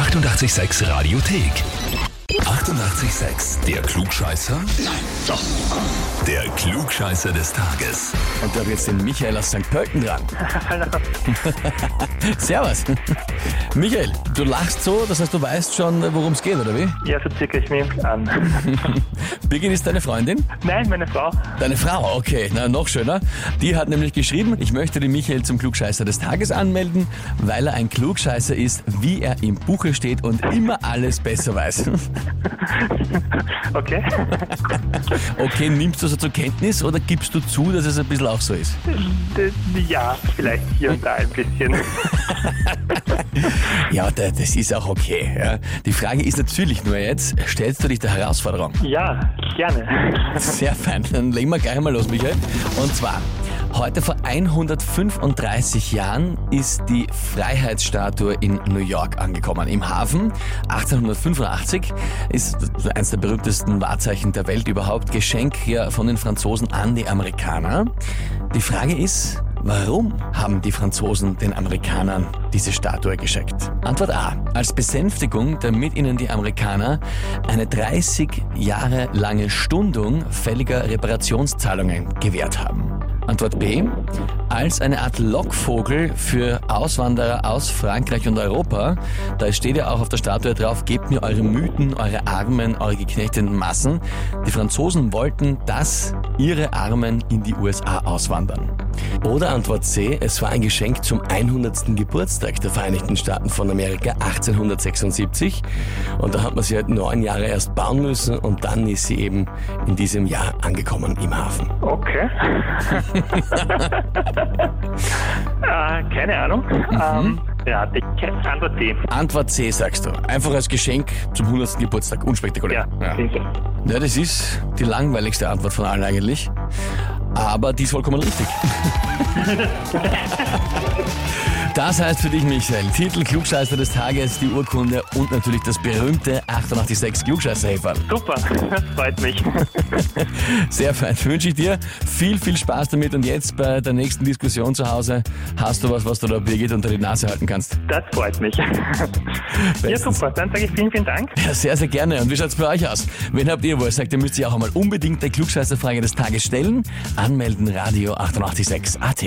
886 Radiothek. 88,6. Der Klugscheißer? Nein, doch. Der Klugscheißer des Tages. Und da habe jetzt den Michael aus St. Pölten dran. Hallo. Servus. Michael, du lachst so, das heißt, du weißt schon, worum es geht, oder wie? Ja, so circa, ich nehme an. Birgit ist deine Freundin? Nein, meine Frau. Deine Frau, okay, na noch schöner. Die hat nämlich geschrieben, ich möchte den Michael zum Klugscheißer des Tages anmelden, weil er ein Klugscheißer ist, wie er im Buche steht und immer alles besser weiß. Okay. Okay, nimmst du das zur Kenntnis oder gibst du zu, dass es ein bisschen auch so ist? Ja, vielleicht hier und da ein bisschen. Ja, da- das ist auch okay. Ja. Die Frage ist natürlich nur jetzt, stellst du dich der Herausforderung? Ja, gerne. Sehr fein, dann legen wir gleich mal los, Michael. Und zwar, heute vor 135 Jahren ist die Freiheitsstatue in New York angekommen. Im Hafen 1885 ist eines der berühmtesten Wahrzeichen der Welt überhaupt, Geschenk hier von den Franzosen an die Amerikaner. Die Frage ist, Warum haben die Franzosen den Amerikanern diese Statue geschenkt? Antwort A. Als Besänftigung, damit ihnen die Amerikaner eine 30 Jahre lange Stundung fälliger Reparationszahlungen gewährt haben. Antwort B. Als eine Art Lockvogel für Auswanderer aus Frankreich und Europa. Da steht ja auch auf der Statue drauf, gebt mir eure Mythen, eure Armen, eure geknechteten Massen. Die Franzosen wollten, dass ihre Armen in die USA auswandern. Oder Antwort C, es war ein Geschenk zum 100. Geburtstag der Vereinigten Staaten von Amerika 1876. Und da hat man sie halt neun Jahre erst bauen müssen und dann ist sie eben in diesem Jahr angekommen im Hafen. Okay. äh, keine Ahnung. Ähm, ja, die Antwort D. Antwort C sagst du. Einfach als Geschenk zum 100. Geburtstag. Unspektakulär. Ja, sicher. ja, das ist die langweiligste Antwort von allen eigentlich. Aber die ist vollkommen richtig. Das heißt für dich, Michael, Titel Klugscheißer des Tages, die Urkunde und natürlich das berühmte 886 Klugscheißerheferl. Super, das freut mich. Sehr fein. Wünsche ich dir viel, viel Spaß damit und jetzt bei der nächsten Diskussion zu Hause hast du was, was du da Birgit unter die Nase halten kannst. Das freut mich. Ja, super. Dann sage ich vielen, vielen Dank. Ja, sehr, sehr gerne. Und wie schaut's bei euch aus? Wen habt ihr, wo ihr sagt, ihr müsst ihr auch einmal unbedingt die Klugscheißerfrage des Tages stellen? Anmelden Radio 886 AT.